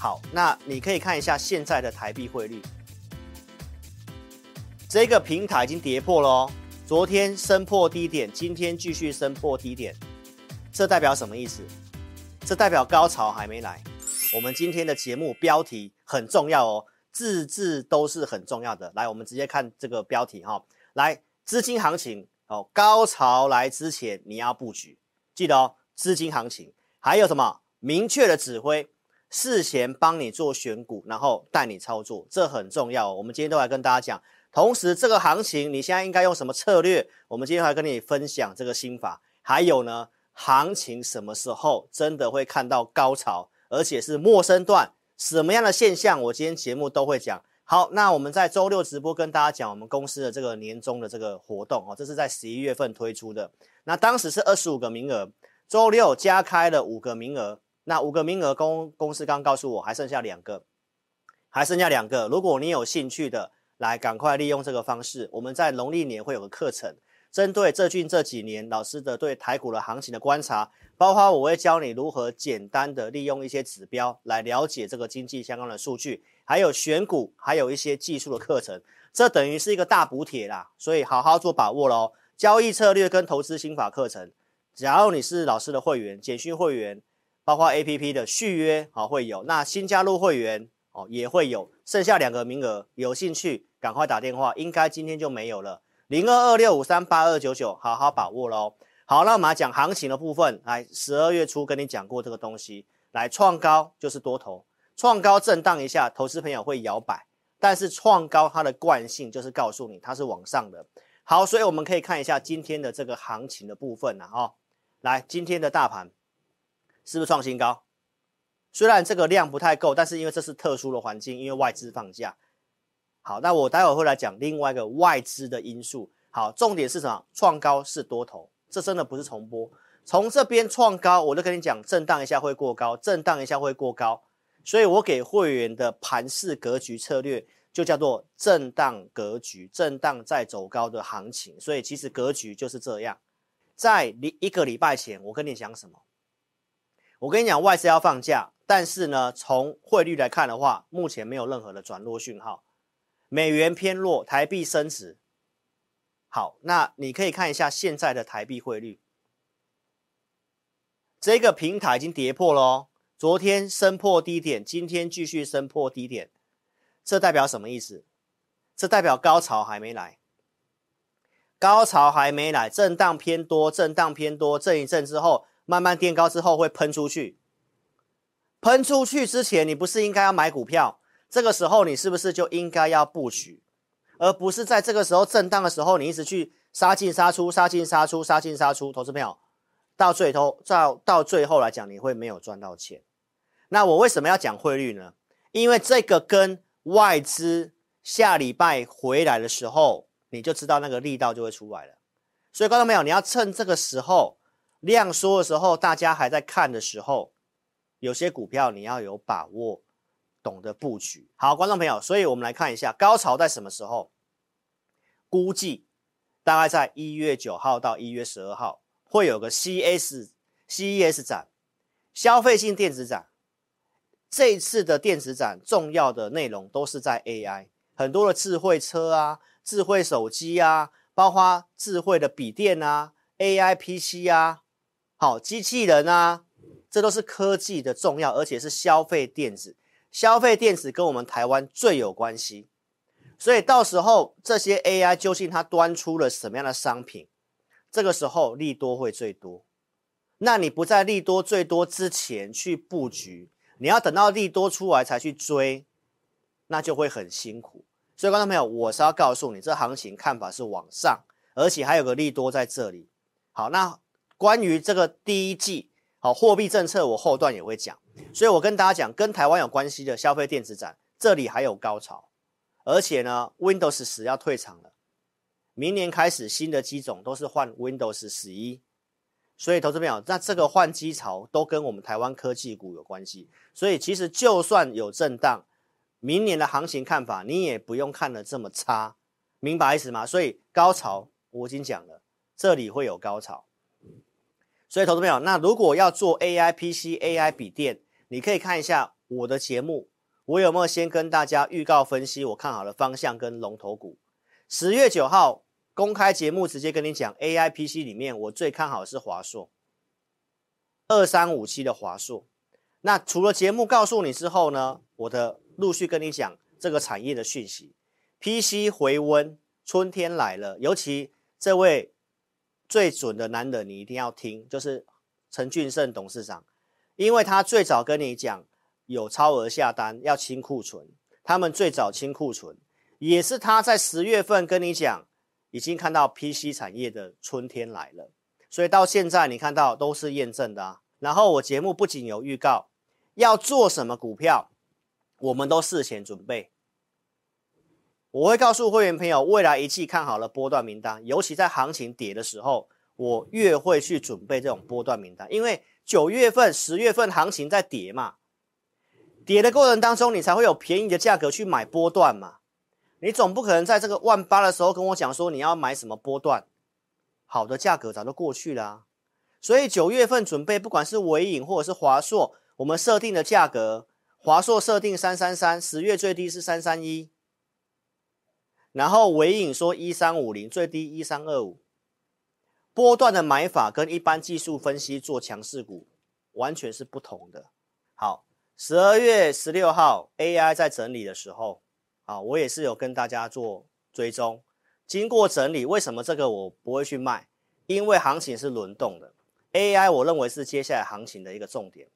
好，那你可以看一下现在的台币汇率，这个平台已经跌破了哦。昨天升破低点，今天继续升破低点，这代表什么意思？这代表高潮还没来。我们今天的节目标题很重要哦，字字都是很重要的。来，我们直接看这个标题哈、哦。来，资金行情哦，高潮来之前你要布局，记得哦，资金行情还有什么明确的指挥？事前帮你做选股，然后带你操作，这很重要。我们今天都来跟大家讲，同时这个行情你现在应该用什么策略？我们今天还跟你分享这个心法。还有呢，行情什么时候真的会看到高潮，而且是陌生段，什么样的现象？我今天节目都会讲。好，那我们在周六直播跟大家讲我们公司的这个年终的这个活动哦，这是在十一月份推出的。那当时是二十五个名额，周六加开了五个名额。那五个名额公公司刚告诉我还剩下两个，还剩下两个。如果你有兴趣的，来赶快利用这个方式。我们在农历年会有个课程，针对最近这几年老师的对台股的行情的观察，包括我会教你如何简单的利用一些指标来了解这个经济相关的数据，还有选股，还有一些技术的课程。这等于是一个大补贴啦，所以好好做把握喽。交易策略跟投资心法课程，假如你是老师的会员，简讯会员。包括 APP 的续约好会有，那新加入会员哦也会有，剩下两个名额，有兴趣赶快打电话，应该今天就没有了。零二二六五三八二九九，好好把握喽。好，那我们来讲行情的部分，来十二月初跟你讲过这个东西，来创高就是多头，创高震荡一下，投资朋友会摇摆，但是创高它的惯性就是告诉你它是往上的。好，所以我们可以看一下今天的这个行情的部分啊，哦，来今天的大盘。是不是创新高？虽然这个量不太够，但是因为这是特殊的环境，因为外资放假。好，那我待会会来讲另外一个外资的因素。好，重点是什么？创高是多头，这真的不是重播。从这边创高，我就跟你讲，震荡一下会过高，震荡一下会过高。所以我给会员的盘势格局策略就叫做震荡格局，震荡再走高的行情。所以其实格局就是这样。在一个礼拜前，我跟你讲什么？我跟你讲，外资要放假，但是呢，从汇率来看的话，目前没有任何的转弱讯号，美元偏弱，台币升值。好，那你可以看一下现在的台币汇率，这个平台已经跌破了哦，昨天升破低点，今天继续升破低点，这代表什么意思？这代表高潮还没来，高潮还没来，震荡偏多，震荡偏多，震一震之后。慢慢垫高之后会喷出去，喷出去之前你不是应该要买股票？这个时候你是不是就应该要布局，而不是在这个时候震荡的时候你一直去杀进杀出、杀进杀出、杀进杀出？投资朋友，到最后到到最后来讲，你会没有赚到钱。那我为什么要讲汇率呢？因为这个跟外资下礼拜回来的时候，你就知道那个力道就会出来了。所以，观众朋友，你要趁这个时候。量缩的时候，大家还在看的时候，有些股票你要有把握，懂得布局。好，观众朋友，所以我们来看一下高潮在什么时候？估计大概在一月九号到一月十二号会有个 CS CES 展，消费性电子展。这一次的电子展重要的内容都是在 AI，很多的智慧车啊、智慧手机啊，包括智慧的笔电啊、AI PC 啊。好，机器人啊，这都是科技的重要，而且是消费电子。消费电子跟我们台湾最有关系，所以到时候这些 AI 究竟它端出了什么样的商品？这个时候利多会最多。那你不在利多最多之前去布局，你要等到利多出来才去追，那就会很辛苦。所以观众朋友，我是要告诉你，这行情看法是往上，而且还有个利多在这里。好，那。关于这个第一季好货币政策，我后段也会讲，所以我跟大家讲，跟台湾有关系的消费电子展，这里还有高潮，而且呢，Windows 十要退场了，明年开始新的机种都是换 Windows 十一，所以投资朋友，那这个换机潮都跟我们台湾科技股有关系，所以其实就算有震荡，明年的行情看法你也不用看得这么差，明白意思吗？所以高潮我已经讲了，这里会有高潮。所以，投资朋友，那如果要做 AI PC、AI 笔电，你可以看一下我的节目，我有没有先跟大家预告分析我看好的方向跟龙头股？十月九号公开节目直接跟你讲，AI PC 里面我最看好是华硕，二三五七的华硕。那除了节目告诉你之后呢，我的陆续跟你讲这个产业的讯息，PC 回温，春天来了，尤其这位最准的男人，你一定要听，就是陈俊胜董事长，因为他最早跟你讲有超额下单要清库存，他们最早清库存，也是他在十月份跟你讲，已经看到 PC 产业的春天来了，所以到现在你看到都是验证的啊。然后我节目不仅有预告，要做什么股票，我们都事前准备。我会告诉会员朋友，未来一季看好了波段名单，尤其在行情跌的时候，我越会去准备这种波段名单，因为九月份、十月份行情在跌嘛，跌的过程当中，你才会有便宜的价格去买波段嘛。你总不可能在这个万八的时候跟我讲说你要买什么波段，好的价格早就过去了。所以九月份准备，不管是纬颖或者是华硕，我们设定的价格，华硕设定三三三，十月最低是三三一，然后尾影说一三五零，最低一三二五，波段的买法跟一般技术分析做强势股完全是不同的。好，十二月十六号 AI 在整理的时候，啊，我也是有跟大家做追踪，经过整理，为什么这个我不会去卖？因为行情是轮动的。AI 我认为是接下来行情的一个重点。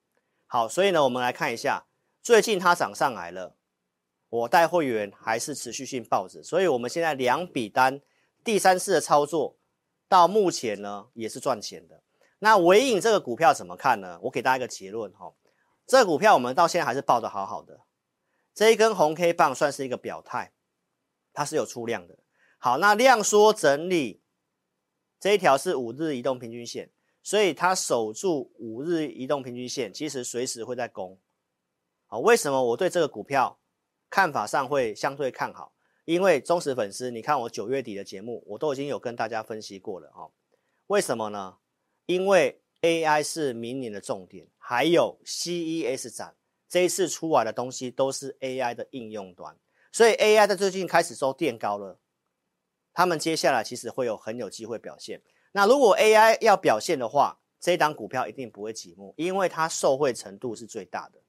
好，所以呢，我们来看一下，最近它涨上来了，我带会员还是持续性报着，所以我们现在两笔单，第三次的操作到目前呢也是赚钱的。那纬颖这个股票怎么看呢？我给大家一个结论哈，这股票我们到现在还是抱得好好的，这一根红 K 棒算是一个表态，它是有出量的。好，那量缩整理，这一条是五日移动平均线。所以它守住五日移动平均线，其实随时会在攻。好，为什么我对这个股票看法上会相对看好？因为忠实粉丝，你看我九月底的节目，我都已经有跟大家分析过了哦。为什么呢？因为 AI 是明年的重点，还有 CES 展这一次出来的东西都是 AI 的应用端，所以 AI 在最近开始收垫高了，他们接下来其实会有很有机会表现。那如果 AI 要表现的话，这档股票一定不会寂寞，因为它受惠程度是最大的，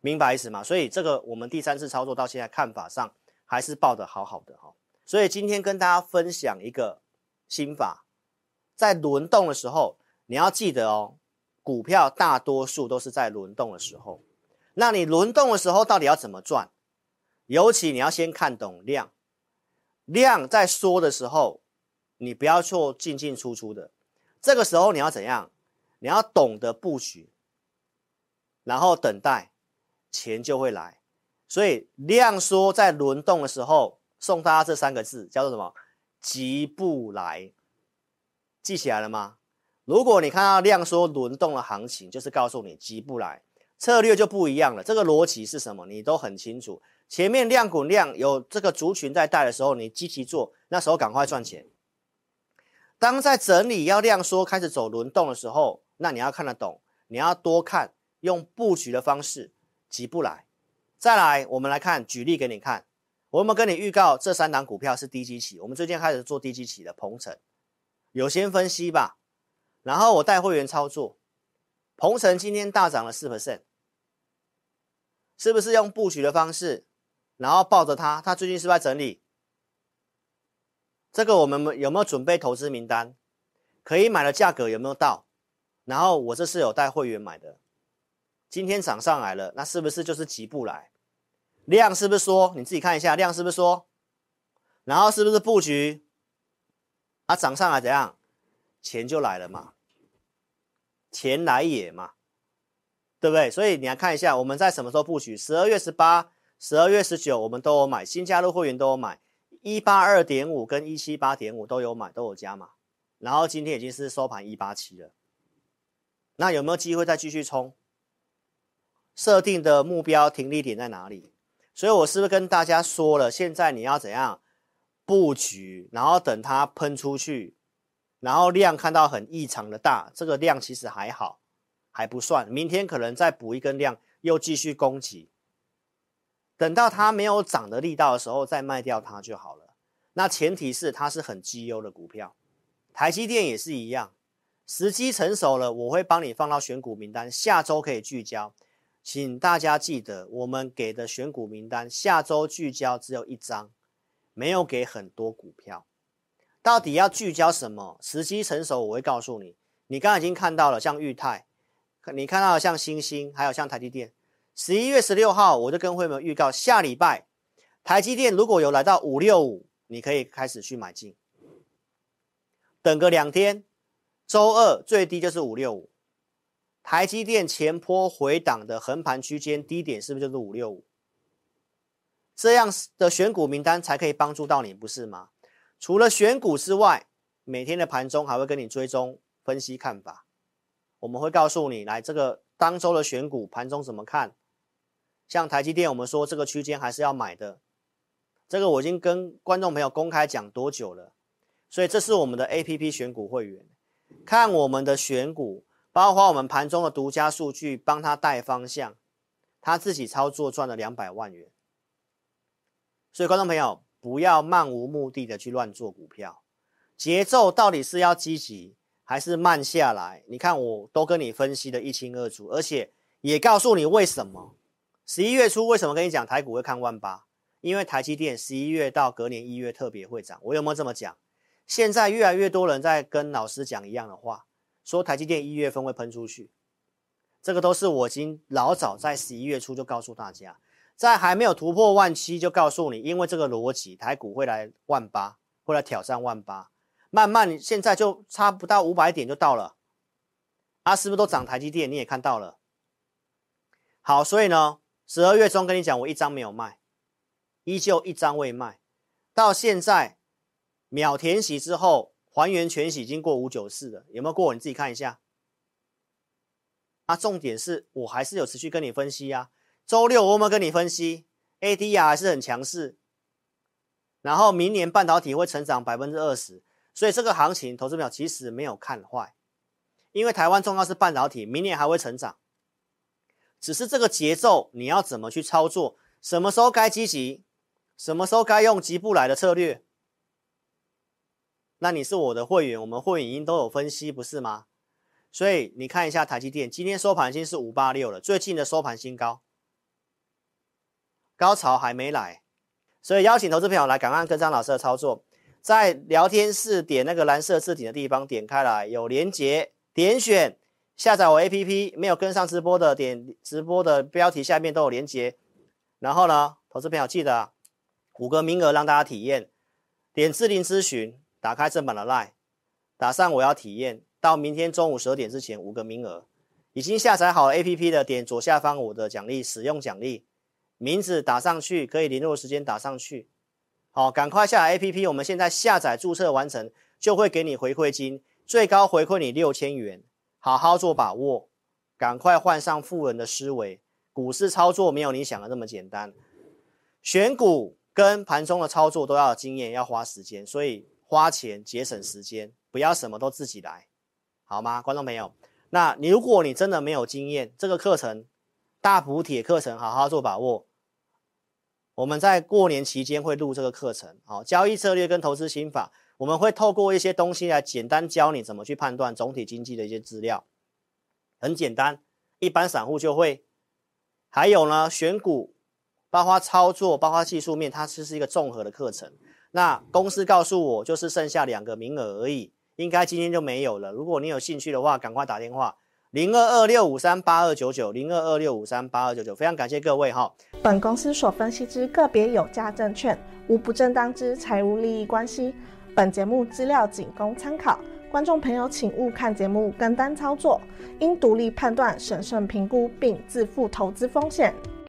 明白意思吗？所以这个我们第三次操作到现在看法上还是抱的好好的哈。所以今天跟大家分享一个心法，在轮动的时候，你要记得哦，股票大多数都是在轮动的时候。那你轮动的时候到底要怎么赚？尤其你要先看懂量，量在缩的时候。你不要做进进出出的，这个时候你要怎样？你要懂得布局，然后等待，钱就会来。所以量缩在轮动的时候，送大家这三个字叫做什么？急不来。记起来了吗？如果你看到量缩轮动的行情，就是告诉你急不来，策略就不一样了。这个逻辑是什么？你都很清楚。前面量滚量有这个族群在带的时候，你积极做，那时候赶快赚钱。当在整理要量缩开始走轮动的时候，那你要看得懂，你要多看，用布局的方式急不来。再来，我们来看，举例给你看。我们跟你预告这三档股票是低基期，我们最近开始做低基期的鹏程，有先分析吧。然后我带会员操作，鹏程今天大涨了四 percent，是不是用布局的方式，然后抱着它？它最近是不是在整理？这个我们有没有准备投资名单？可以买的价格有没有到？然后我这是有带会员买的，今天涨上来了，那是不是就是急不来？量是不是说？你自己看一下量是不是说？然后是不是布局？啊，涨上来怎样？钱就来了嘛，钱来也嘛，对不对？所以你来看一下，我们在什么时候布局？十二月十八、十二月十九，我们都有买，新加入会员都有买。一八二点五跟一七八点五都有买，都有加嘛，然后今天已经是收盘一八七了。那有没有机会再继续冲？设定的目标停利点在哪里？所以我是不是跟大家说了？现在你要怎样布局，然后等它喷出去，然后量看到很异常的大，这个量其实还好，还不算。明天可能再补一根量，又继续攻击。等到它没有涨的力道的时候，再卖掉它就好了。那前提是它是很绩优的股票，台积电也是一样。时机成熟了，我会帮你放到选股名单，下周可以聚焦。请大家记得，我们给的选股名单下周聚焦只有一张，没有给很多股票。到底要聚焦什么？时机成熟，我会告诉你。你刚刚已经看到了，像裕泰，你看到了像欣兴，还有像台积电。十一月十六号，我就跟会员们预告，下礼拜台积电如果有来到五六五，你可以开始去买进。等个两天，周二最低就是五六五。台积电前波回档的横盘区间低点是不是就是五六五？这样的选股名单才可以帮助到你，不是吗？除了选股之外，每天的盘中还会跟你追踪分析看法。我们会告诉你，来这个当周的选股盘中怎么看。像台积电，我们说这个区间还是要买的。这个我已经跟观众朋友公开讲多久了，所以这是我们的 APP 选股会员，看我们的选股。包括我们盘中的独家数据，帮他带方向，他自己操作赚了两百万元。所以，观众朋友不要漫无目的的去乱做股票，节奏到底是要积极还是慢下来？你看，我都跟你分析的一清二楚，而且也告诉你为什么。十一月初为什么跟你讲台股会看万八？因为台积电十一月到隔年一月特别会涨。我有没有这么讲？现在越来越多人在跟老师讲一样的话。说台积电一月份会喷出去，这个都是我已经老早在十一月初就告诉大家，在还没有突破万七就告诉你，因为这个逻辑，台股会来万八，会来挑战万八，慢慢现在就差不到五百点就到了，啊，是不是都涨台积电？你也看到了，好，所以呢，十二月中跟你讲，我一张没有卖，依旧一张未卖，到现在秒填息之后。还原全息已经过五九四了，有没有过？你自己看一下。啊，重点是我还是有持续跟你分析啊。周六我有没有跟你分析？ADR 还是很强势，然后明年半导体会成长百分之二十，所以这个行情投资表其实没有看坏，因为台湾重要是半导体，明年还会成长，只是这个节奏你要怎么去操作？什么时候该积极？什么时候该用急不来的策略？那你是我的会员，我们会员已经都有分析，不是吗？所以你看一下台积电，今天收盘已经是五八六了，最近的收盘新高，高潮还没来，所以邀请投资朋友来赶快跟张老师的操作，在聊天室点那个蓝色字体的地方点开来，有连结，点选下载我 APP，没有跟上直播的点直播的标题下面都有连结，然后呢，投资朋友记得五个名额让大家体验，点智霖咨询。打开正版的 LINE，打上我要体验，到明天中午十二点之前五个名额。已经下载好 APP 的，点左下方我的奖励使用奖励，名字打上去，可以联络时间打上去。好，赶快下载 APP，我们现在下载注册完成，就会给你回馈金，最高回馈你六千元，好好做把握，赶快换上富人的思维。股市操作没有你想的那么简单，选股跟盘中的操作都要有经验，要花时间，所以。花钱节省时间，不要什么都自己来，好吗？观众朋友，那你如果你真的没有经验，这个课程大补铁课程，好好做把握。我们在过年期间会录这个课程，好，交易策略跟投资心法，我们会透过一些东西来简单教你怎么去判断总体经济的一些资料，很简单，一般散户就会。还有呢，选股，包括操作，包括技术面，它其实是一个综合的课程。那公司告诉我，就是剩下两个名额而已，应该今天就没有了。如果你有兴趣的话，赶快打电话零二二六五三八二九九零二二六五三八二九九，非常感谢各位哈。本公司所分析之个别有价证券，无不正当之财务利益关系。本节目资料仅供参考，观众朋友请勿看节目跟单操作，应独立判断、审慎评估并自负投资风险。